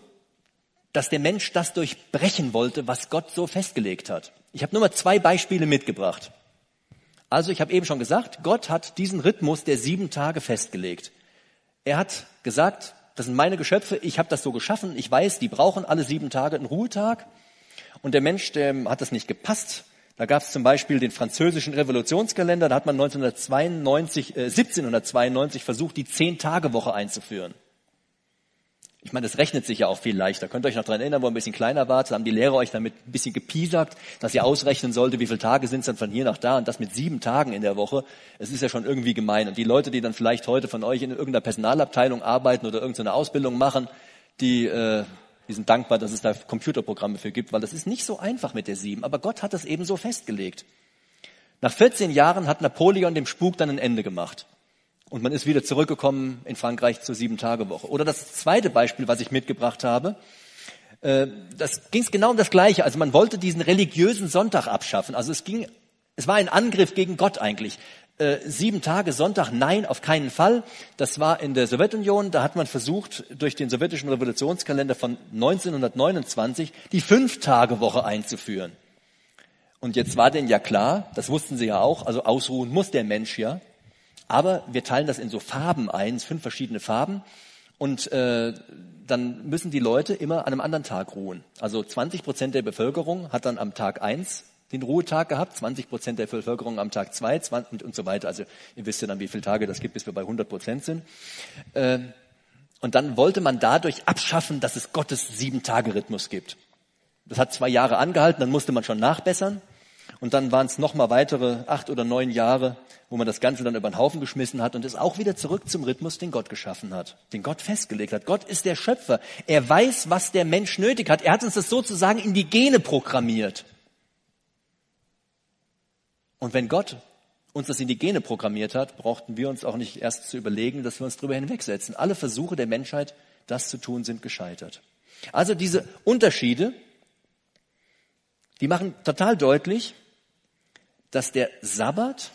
dass der Mensch das durchbrechen wollte, was Gott so festgelegt hat. Ich habe nur mal zwei Beispiele mitgebracht. Also ich habe eben schon gesagt, Gott hat diesen Rhythmus der sieben Tage festgelegt. Er hat gesagt, das sind meine Geschöpfe, ich habe das so geschaffen, ich weiß, die brauchen alle sieben Tage einen Ruhetag. Und der Mensch, dem hat das nicht gepasst. Da gab es zum Beispiel den französischen Revolutionskalender, da hat man 1992, äh, 1792 versucht, die Zehn-Tage-Woche einzuführen. Ich meine, das rechnet sich ja auch viel leichter. Könnt ihr euch noch daran erinnern, wo ihr ein bisschen kleiner wart, da haben die Lehrer euch damit ein bisschen gepiesackt, dass ihr ausrechnen sollte, wie viele Tage sind es dann von hier nach da und das mit sieben Tagen in der Woche. Es ist ja schon irgendwie gemein. Und die Leute, die dann vielleicht heute von euch in irgendeiner Personalabteilung arbeiten oder irgendeine Ausbildung machen, die, äh, die sind dankbar, dass es da Computerprogramme für gibt, weil das ist nicht so einfach mit der sieben. Aber Gott hat das eben so festgelegt. Nach 14 Jahren hat Napoleon dem Spuk dann ein Ende gemacht. Und man ist wieder zurückgekommen in Frankreich zur Sieben-Tage-Woche. Oder das zweite Beispiel, was ich mitgebracht habe, äh, das ging es genau um das Gleiche. Also man wollte diesen religiösen Sonntag abschaffen. Also es ging, es war ein Angriff gegen Gott eigentlich. Äh, sieben Tage Sonntag, nein, auf keinen Fall. Das war in der Sowjetunion. Da hat man versucht, durch den sowjetischen Revolutionskalender von 1929 die Fünf-Tage-Woche einzuführen. Und jetzt war denen ja klar, das wussten sie ja auch, also ausruhen muss der Mensch ja. Aber wir teilen das in so Farben ein, fünf verschiedene Farben. Und äh, dann müssen die Leute immer an einem anderen Tag ruhen. Also 20 Prozent der Bevölkerung hat dann am Tag eins den Ruhetag gehabt, 20 Prozent der Bevölkerung am Tag zwei 20 und, und so weiter. Also ihr wisst ja dann, wie viele Tage das gibt, bis wir bei 100 Prozent sind. Äh, und dann wollte man dadurch abschaffen, dass es Gottes Sieben-Tage-Rhythmus gibt. Das hat zwei Jahre angehalten, dann musste man schon nachbessern. Und dann waren es nochmal weitere acht oder neun Jahre, wo man das Ganze dann über den Haufen geschmissen hat und ist auch wieder zurück zum Rhythmus, den Gott geschaffen hat, den Gott festgelegt hat. Gott ist der Schöpfer. Er weiß, was der Mensch nötig hat. Er hat uns das sozusagen in die Gene programmiert. Und wenn Gott uns das in die Gene programmiert hat, brauchten wir uns auch nicht erst zu überlegen, dass wir uns darüber hinwegsetzen. Alle Versuche der Menschheit, das zu tun, sind gescheitert. Also diese Unterschiede, die machen total deutlich, dass der Sabbat,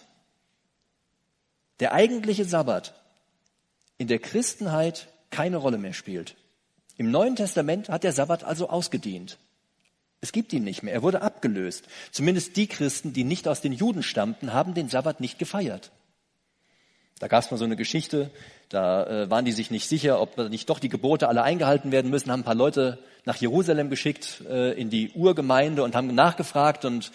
der eigentliche Sabbat, in der Christenheit keine Rolle mehr spielt. Im Neuen Testament hat der Sabbat also ausgedient. Es gibt ihn nicht mehr. Er wurde abgelöst. Zumindest die Christen, die nicht aus den Juden stammten, haben den Sabbat nicht gefeiert. Da gab es mal so eine Geschichte, da äh, waren die sich nicht sicher, ob nicht doch die Gebote alle eingehalten werden müssen, haben ein paar Leute nach Jerusalem geschickt, äh, in die Urgemeinde und haben nachgefragt und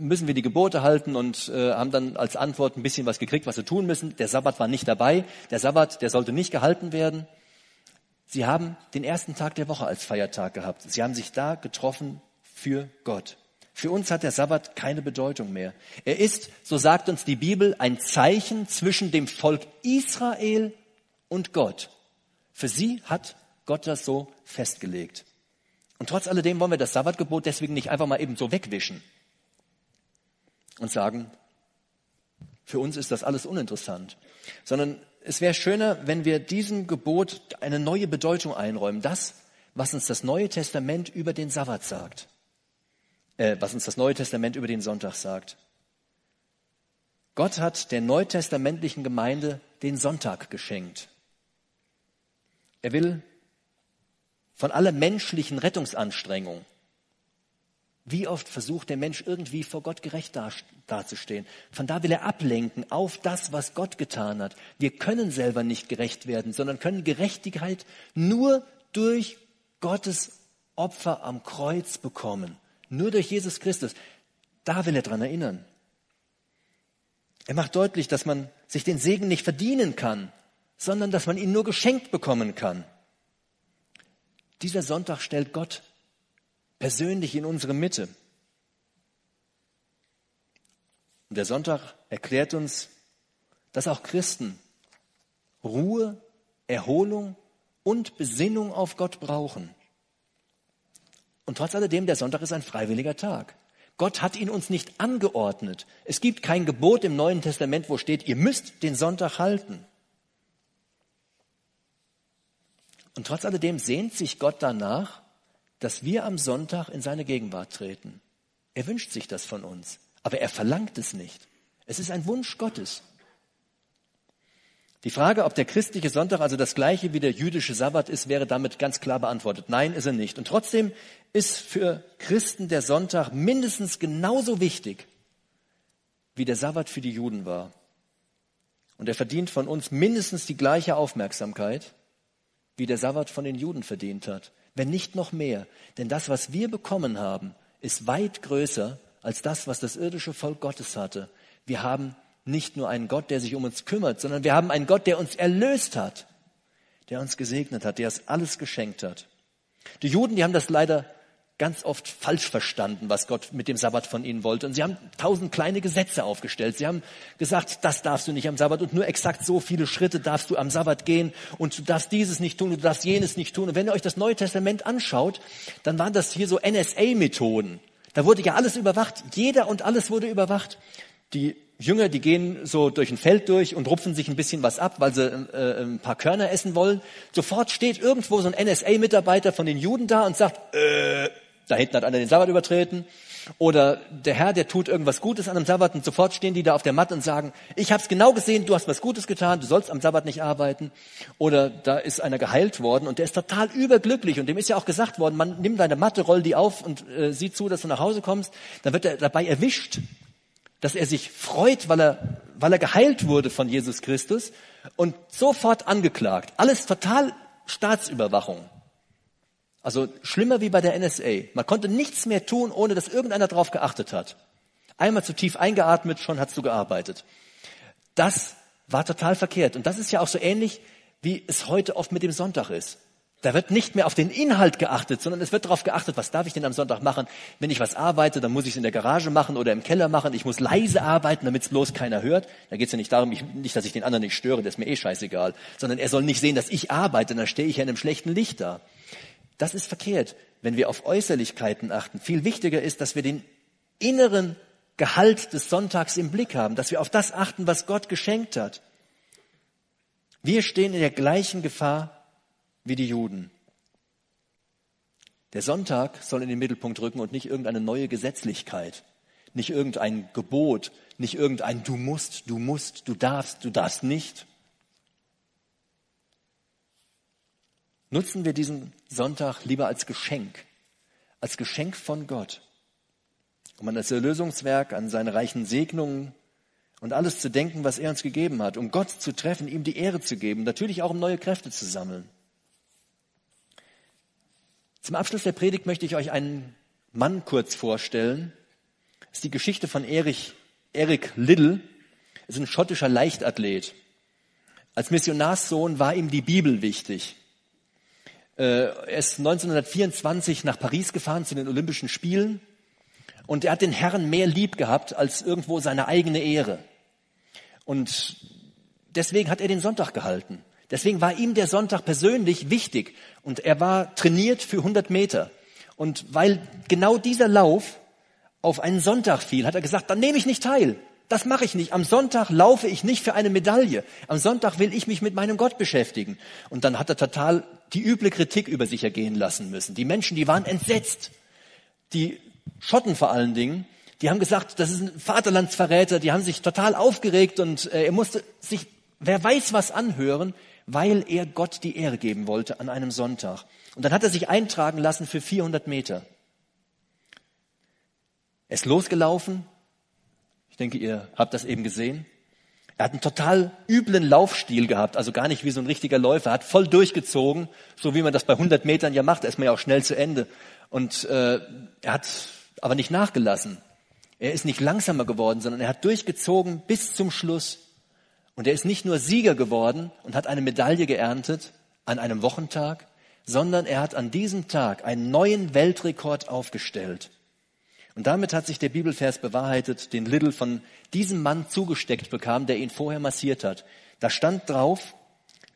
müssen wir die Gebote halten und äh, haben dann als Antwort ein bisschen was gekriegt, was sie tun müssen. Der Sabbat war nicht dabei. Der Sabbat, der sollte nicht gehalten werden. Sie haben den ersten Tag der Woche als Feiertag gehabt. Sie haben sich da getroffen für Gott. Für uns hat der Sabbat keine Bedeutung mehr. Er ist, so sagt uns die Bibel, ein Zeichen zwischen dem Volk Israel und Gott. Für sie hat Gott das so festgelegt. Und trotz alledem wollen wir das Sabbatgebot deswegen nicht einfach mal eben so wegwischen und sagen, für uns ist das alles uninteressant, sondern es wäre schöner, wenn wir diesem Gebot eine neue Bedeutung einräumen. Das, was uns das Neue Testament über den Sabbat sagt, äh, was uns das Neue Testament über den Sonntag sagt. Gott hat der neutestamentlichen Gemeinde den Sonntag geschenkt. Er will von aller menschlichen Rettungsanstrengung, wie oft versucht der Mensch irgendwie vor Gott gerecht dazustehen? Von da will er ablenken auf das, was Gott getan hat. Wir können selber nicht gerecht werden, sondern können Gerechtigkeit nur durch Gottes Opfer am Kreuz bekommen. Nur durch Jesus Christus. Da will er dran erinnern. Er macht deutlich, dass man sich den Segen nicht verdienen kann, sondern dass man ihn nur geschenkt bekommen kann. Dieser Sonntag stellt Gott persönlich in unsere Mitte. Und der Sonntag erklärt uns, dass auch Christen Ruhe, Erholung und Besinnung auf Gott brauchen. Und trotz alledem, der Sonntag ist ein freiwilliger Tag. Gott hat ihn uns nicht angeordnet. Es gibt kein Gebot im Neuen Testament, wo steht, ihr müsst den Sonntag halten. Und trotz alledem sehnt sich Gott danach, dass wir am Sonntag in seine Gegenwart treten. Er wünscht sich das von uns, aber er verlangt es nicht. Es ist ein Wunsch Gottes. Die Frage, ob der christliche Sonntag also das gleiche wie der jüdische Sabbat ist, wäre damit ganz klar beantwortet. Nein, ist er nicht. Und trotzdem ist für Christen der Sonntag mindestens genauso wichtig, wie der Sabbat für die Juden war. Und er verdient von uns mindestens die gleiche Aufmerksamkeit, wie der Sabbat von den Juden verdient hat. Wenn nicht noch mehr. Denn das, was wir bekommen haben, ist weit größer als das, was das irdische Volk Gottes hatte. Wir haben nicht nur einen Gott, der sich um uns kümmert, sondern wir haben einen Gott, der uns erlöst hat, der uns gesegnet hat, der uns alles geschenkt hat. Die Juden, die haben das leider ganz oft falsch verstanden, was Gott mit dem Sabbat von ihnen wollte. Und sie haben tausend kleine Gesetze aufgestellt. Sie haben gesagt, das darfst du nicht am Sabbat und nur exakt so viele Schritte darfst du am Sabbat gehen und du darfst dieses nicht tun, du darfst jenes nicht tun. Und wenn ihr euch das Neue Testament anschaut, dann waren das hier so NSA-Methoden. Da wurde ja alles überwacht. Jeder und alles wurde überwacht. Die Jünger, die gehen so durch ein Feld durch und rupfen sich ein bisschen was ab, weil sie äh, ein paar Körner essen wollen. Sofort steht irgendwo so ein NSA-Mitarbeiter von den Juden da und sagt, äh, da hinten hat einer den Sabbat übertreten. Oder der Herr, der tut irgendwas Gutes an einem Sabbat und sofort stehen die da auf der Matte und sagen, ich habe es genau gesehen, du hast was Gutes getan, du sollst am Sabbat nicht arbeiten. Oder da ist einer geheilt worden und der ist total überglücklich und dem ist ja auch gesagt worden, man nimm deine Matte, roll die auf und äh, sieh zu, dass du nach Hause kommst. Dann wird er dabei erwischt dass er sich freut, weil er, weil er geheilt wurde von Jesus Christus und sofort angeklagt. Alles total Staatsüberwachung. Also schlimmer wie bei der NSA. Man konnte nichts mehr tun, ohne dass irgendeiner darauf geachtet hat. Einmal zu tief eingeatmet, schon hast du gearbeitet. Das war total verkehrt. Und das ist ja auch so ähnlich, wie es heute oft mit dem Sonntag ist. Da wird nicht mehr auf den Inhalt geachtet, sondern es wird darauf geachtet, was darf ich denn am Sonntag machen? Wenn ich was arbeite, dann muss ich es in der Garage machen oder im Keller machen. Ich muss leise arbeiten, damit es bloß keiner hört. Da geht es ja nicht darum, ich, nicht, dass ich den anderen nicht störe, das ist mir eh scheißegal. Sondern er soll nicht sehen, dass ich arbeite, dann stehe ich ja in einem schlechten Licht da. Das ist verkehrt, wenn wir auf Äußerlichkeiten achten. Viel wichtiger ist, dass wir den inneren Gehalt des Sonntags im Blick haben, dass wir auf das achten, was Gott geschenkt hat. Wir stehen in der gleichen Gefahr wie die Juden. Der Sonntag soll in den Mittelpunkt rücken und nicht irgendeine neue Gesetzlichkeit, nicht irgendein Gebot, nicht irgendein Du musst, du musst, du darfst, du darfst nicht. Nutzen wir diesen Sonntag lieber als Geschenk, als Geschenk von Gott, um an das Erlösungswerk, an seine reichen Segnungen und alles zu denken, was er uns gegeben hat, um Gott zu treffen, ihm die Ehre zu geben, natürlich auch um neue Kräfte zu sammeln. Zum Abschluss der Predigt möchte ich euch einen Mann kurz vorstellen. Das ist die Geschichte von Erich, Eric Liddell. Er ist ein schottischer Leichtathlet. Als Missionarssohn war ihm die Bibel wichtig. Äh, er ist 1924 nach Paris gefahren zu den Olympischen Spielen und er hat den Herrn mehr lieb gehabt als irgendwo seine eigene Ehre. Und deswegen hat er den Sonntag gehalten. Deswegen war ihm der Sonntag persönlich wichtig und er war trainiert für 100 Meter. Und weil genau dieser Lauf auf einen Sonntag fiel, hat er gesagt, dann nehme ich nicht teil. Das mache ich nicht. Am Sonntag laufe ich nicht für eine Medaille. Am Sonntag will ich mich mit meinem Gott beschäftigen. Und dann hat er total die üble Kritik über sich ergehen lassen müssen. Die Menschen, die waren entsetzt. Die Schotten vor allen Dingen, die haben gesagt, das ist ein Vaterlandsverräter. Die haben sich total aufgeregt und äh, er musste sich, wer weiß was anhören, weil er Gott die Ehre geben wollte an einem Sonntag. Und dann hat er sich eintragen lassen für 400 Meter. Er ist losgelaufen, ich denke, ihr habt das eben gesehen. Er hat einen total üblen Laufstil gehabt, also gar nicht wie so ein richtiger Läufer. Er hat voll durchgezogen, so wie man das bei 100 Metern ja macht. Da ist man ja auch schnell zu Ende. Und äh, er hat aber nicht nachgelassen. Er ist nicht langsamer geworden, sondern er hat durchgezogen bis zum Schluss. Und er ist nicht nur Sieger geworden und hat eine Medaille geerntet an einem Wochentag, sondern er hat an diesem Tag einen neuen Weltrekord aufgestellt. Und damit hat sich der Bibelvers bewahrheitet, den Little von diesem Mann zugesteckt bekam, der ihn vorher massiert hat. Da stand drauf,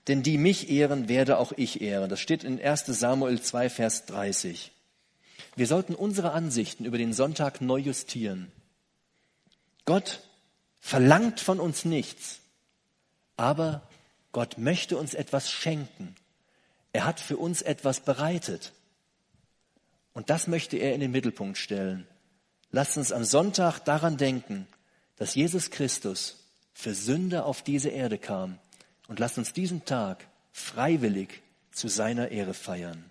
denn die mich ehren, werde auch ich ehren. Das steht in 1 Samuel 2, Vers 30. Wir sollten unsere Ansichten über den Sonntag neu justieren. Gott verlangt von uns nichts, aber Gott möchte uns etwas schenken. Er hat für uns etwas bereitet. Und das möchte er in den Mittelpunkt stellen. Lasst uns am Sonntag daran denken, dass Jesus Christus für Sünder auf diese Erde kam und lasst uns diesen Tag freiwillig zu seiner Ehre feiern.